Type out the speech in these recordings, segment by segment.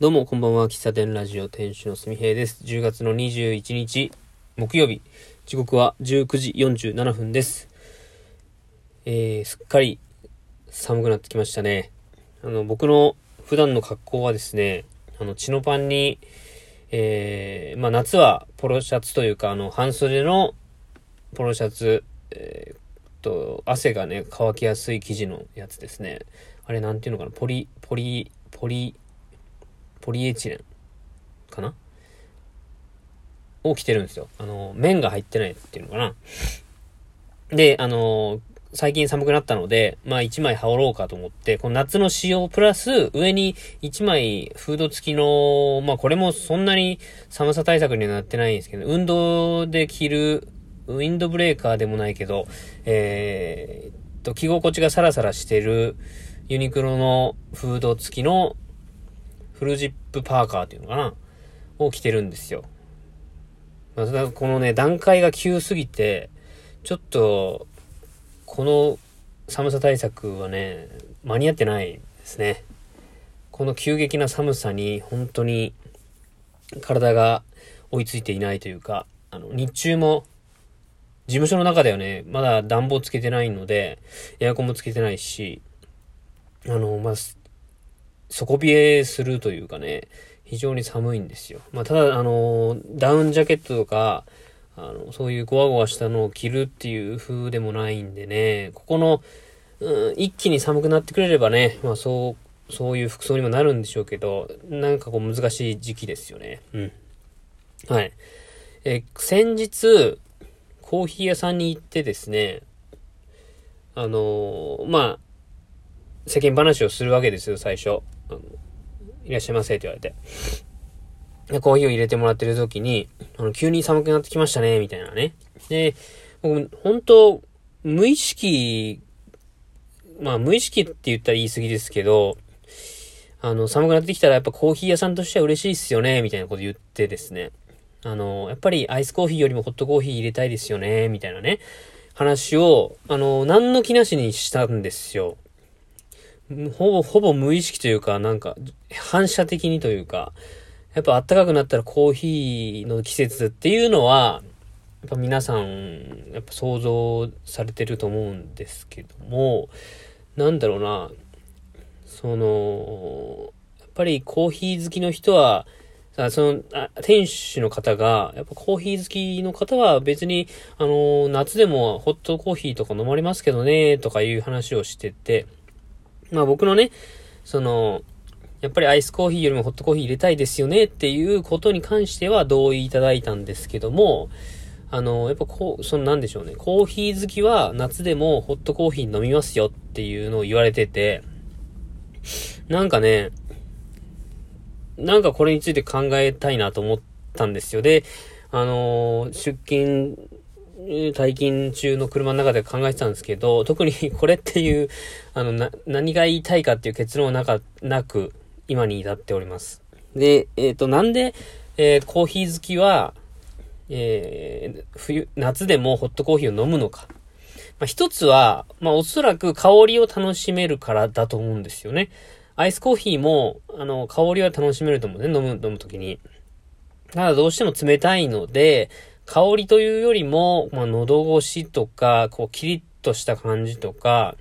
どうも、こんばんは。喫茶店ラジオ店主のすみへいです。10月の21日、木曜日。時刻は19時47分です。えー、すっかり寒くなってきましたね。あの、僕の普段の格好はですね、あの、チノパンに、えー、まあ夏はポロシャツというか、あの、半袖のポロシャツ、えー、と、汗がね、乾きやすい生地のやつですね。あれなんていうのかな？ポリ、ポリ、ポリ、ポリエチレンかな？を着てるんですよ。あの、麺が入ってないっていうのかな？で、あの、最近寒くなったので、まあ一枚羽織ろうかと思って、この夏の仕様プラス上に一枚フード付きの、まあこれもそんなに寒さ対策にはなってないんですけど、運動で着るウィンドブレーカーでもないけど、えー、っと、着心地がサラサラしてるユニクロのフード付きのフルジップパーカーっていうのかな？を着てるんですよ。まあ、ただこのね、段階が急すぎて、ちょっと、この寒さ対策はね、間に合ってないですね。この急激な寒さに本当に体が追いついていないというか、あの、日中も事務所の中ではね、まだ暖房つけてないので、エアコンもつけてないし、あの、まあ、底冷えするというかね、非常に寒いんですよ。まあ、ただ、あの、ダウンジャケットとか、あの、そういうゴワゴワしたのを着るっていう風でもないんでね、ここの、うん、一気に寒くなってくれればね、まあそう、そういう服装にもなるんでしょうけど、なんかこう難しい時期ですよね。うん。はい。え、先日、コーヒー屋さんに行ってですね、あのまあ、世間話をするわけですよ、最初。いらっしゃいませって言われて。で、コーヒーを入れてもらってる時に、あの、急に寒くなってきましたね、みたいなね。で、僕、本当無意識、まあ、無意識って言ったら言い過ぎですけど、あの、寒くなってきたらやっぱコーヒー屋さんとしては嬉しいっすよね、みたいなこと言ってですね。あの、やっぱりアイスコーヒーよりもホットコーヒー入れたいですよね、みたいなね。話を、あの、何の気なしにしたんですよ。ほぼ、ほぼ無意識というか、なんか、反射的にというか、やっぱ暖かくなったらコーヒーの季節っていうのは、やっぱ皆さん、やっぱ想像されてると思うんですけども、なんだろうな、その、やっぱりコーヒー好きの人は、そのあ、店主の方が、やっぱコーヒー好きの方は別に、あの、夏でもホットコーヒーとか飲まれますけどね、とかいう話をしてて、まあ僕のね、その、やっぱりアイスコーヒーよりもホットコーヒー入れたいですよねっていうことに関しては同意いただいたんですけども、あの、やっぱこう、そのなんでしょうね、コーヒー好きは夏でもホットコーヒー飲みますよっていうのを言われてて、なんかね、なんかこれについて考えたいなと思ったんですよ。で、あの出勤退勤中の車の中で考えてたんですけど、特にこれっていう、あの、な、何が言いたいかっていう結論はなか、なく、今に至っております。で、えっ、ー、と、なんで、えー、コーヒー好きは、えー、冬、夏でもホットコーヒーを飲むのか。まあ、一つは、まあ、おそらく香りを楽しめるからだと思うんですよね。アイスコーヒーも、あの、香りは楽しめると思うね、飲む、飲むときに。ただどうしても冷たいので、香りというよりも、まあ、喉越しとか、こう、キリッとした感じとか、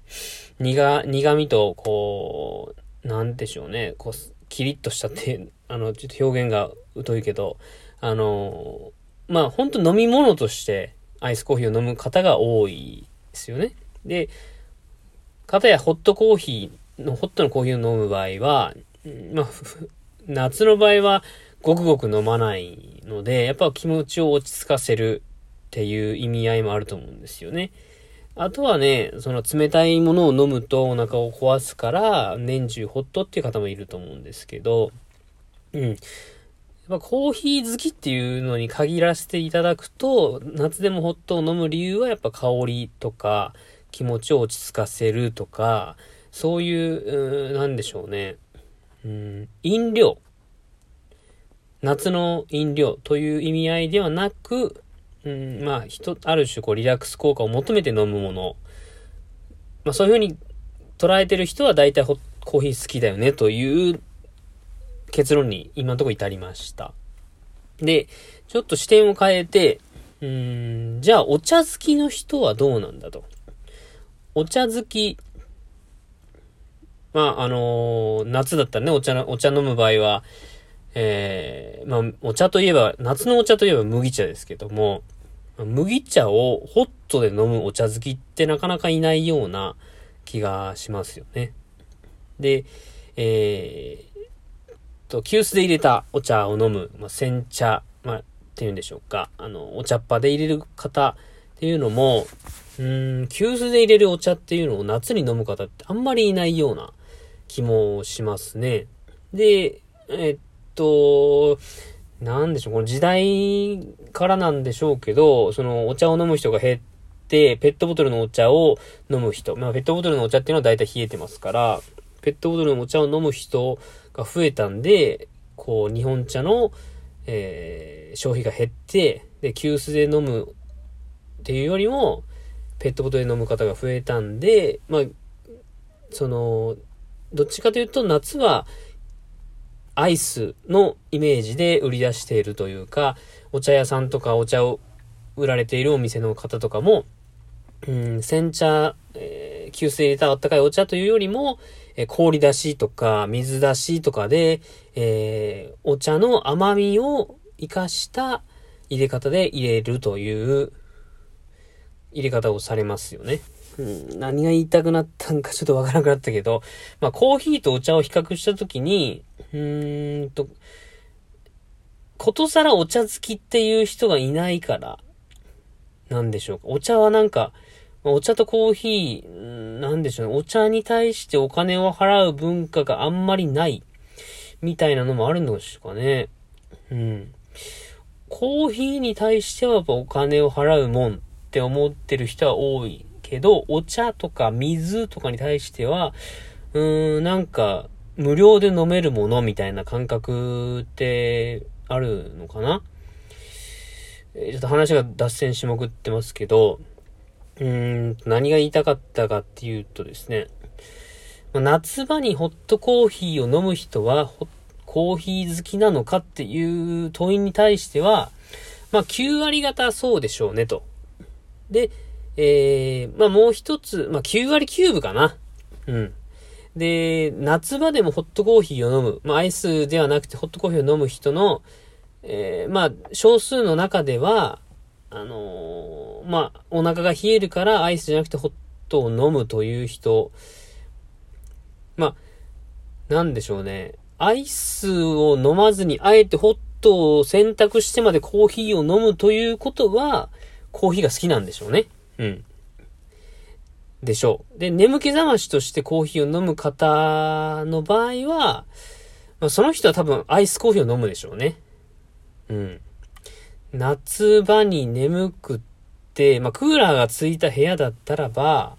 苦、苦味と、こう、なんでしょうね、こう、キリッとしたって、あの、ちょっと表現が疎いけど、あの、まあ、本当飲み物としてアイスコーヒーを飲む方が多いですよね。で、かたやホットコーヒーの、ホットのコーヒーを飲む場合は、まあ、夏の場合は、ごくごく飲まないので、やっぱ気持ちを落ち着かせるっていう意味合いもあると思うんですよね。あとはね、その冷たいものを飲むとお腹を壊すから、年中ホットっていう方もいると思うんですけど、うん。やっぱコーヒー好きっていうのに限らせていただくと、夏でもホットを飲む理由はやっぱ香りとか、気持ちを落ち着かせるとか、そういう、うなんでしょうね。うん、飲料。夏の飲料という意味合いではなく、うん、まあ、人、ある種こうリラックス効果を求めて飲むもの。まあそういうふうに捉えてる人は大体コーヒー好きだよねという結論に今のところ至りました。で、ちょっと視点を変えて、うん、じゃあお茶好きの人はどうなんだと。お茶好き、まあ、あのー、夏だったらね、お茶、お茶飲む場合は、えー、まあ、お茶といえば、夏のお茶といえば麦茶ですけども、麦茶をホットで飲むお茶好きってなかなかいないような気がしますよね。で、えー、と、急須で入れたお茶を飲む、まあ、煎茶、まあ、っていうんでしょうか。あの、お茶っ葉で入れる方っていうのも、うん、急須で入れるお茶っていうのを夏に飲む方ってあんまりいないような気もしますね。で、えっと、なんでしょう、この時代からなんでしょうけど、そのお茶を飲む人が減って、ペットボトルのお茶を飲む人。まあ、ペットボトルのお茶っていうのは大体冷えてますから、ペットボトルのお茶を飲む人が増えたんで、こう、日本茶の、えー、消費が減って、で、急須で飲むっていうよりも、ペットボトルで飲む方が増えたんで、まあ、その、どっちかというと夏はアイスのイメージで売り出しているというか、お茶屋さんとかお茶を売られているお店の方とかも、うん、煎茶、えー、急須入れたあったかいお茶というよりも、えー、氷出しとか水出しとかで、えー、お茶の甘みを活かした入れ方で入れるという入れ方をされますよね。うん、何が言いたくなったんかちょっとわからなくなったけど、まあコーヒーとお茶を比較したときに、うーんと、ことさらお茶好きっていう人がいないから、なんでしょうか。お茶はなんか、お茶とコーヒー、なんでしょうね。お茶に対してお金を払う文化があんまりない、みたいなのもあるのでしょうかね。うん。コーヒーに対してはやっぱお金を払うもんって思ってる人は多いけど、お茶とか水とかに対しては、うーん、なんか、無料で飲めるものみたいな感覚ってあるのかな？ちょっと話が脱線しまくってますけど、うーん、何が言いたかったかっていうとですね、夏場にホットコーヒーを飲む人は、コーヒー好きなのかっていう問いに対しては、まあ9割方そうでしょうねと。で、えー、まあもう一つ、まあ9割9分かな。うん。で、夏場でもホットコーヒーを飲む、まあアイスではなくてホットコーヒーを飲む人の、えー、まあ少数の中では、あのー、まあお腹が冷えるからアイスじゃなくてホットを飲むという人、まあ、なんでしょうね。アイスを飲まずにあえてホットを選択してまでコーヒーを飲むということは、コーヒーが好きなんでしょうね。うん。でしょう。で、眠気覚ましとしてコーヒーを飲む方の場合は、まあ、その人は多分アイスコーヒーを飲むでしょうね。うん。夏場に眠くって、まあ、クーラーがついた部屋だったらば、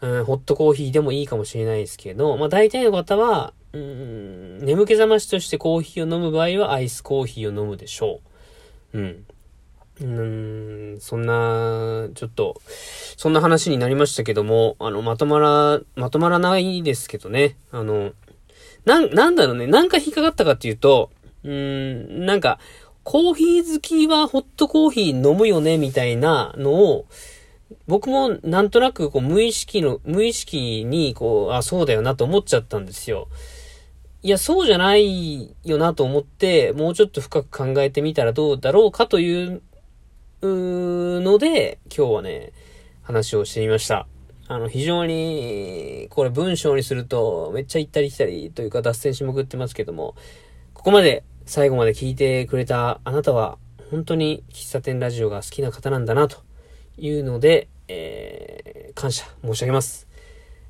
うん、ホットコーヒーでもいいかもしれないですけど、まあ、大体の方は、うん、眠気覚ましとしてコーヒーを飲む場合はアイスコーヒーを飲むでしょう。うん。うん、そんな、ちょっと、そんな話になりましたけども、あの、まとまら、まとまらないですけどね。あの、な、なんだろうね。なんか引っかかったかっていうと、うん、なんか、コーヒー好きはホットコーヒー飲むよね、みたいなのを、僕もなんとなくこう無意識の、無意識にこう、あ、そうだよなと思っちゃったんですよ。いや、そうじゃないよなと思って、もうちょっと深く考えてみたらどうだろうかというので、今日はね、話をしてみました。あの、非常に、これ文章にすると、めっちゃ行ったり来たりというか脱線しまくってますけども、ここまで最後まで聞いてくれたあなたは、本当に喫茶店ラジオが好きな方なんだな、というので、えー、感謝申し上げます。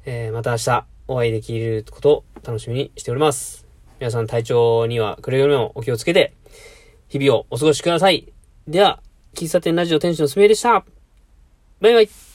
えー、また明日お会いできることを楽しみにしております。皆さん体調にはくれぐれもお気をつけて、日々をお過ごしください。では、喫茶店ラジオ店主のすみえでした。バイバイ。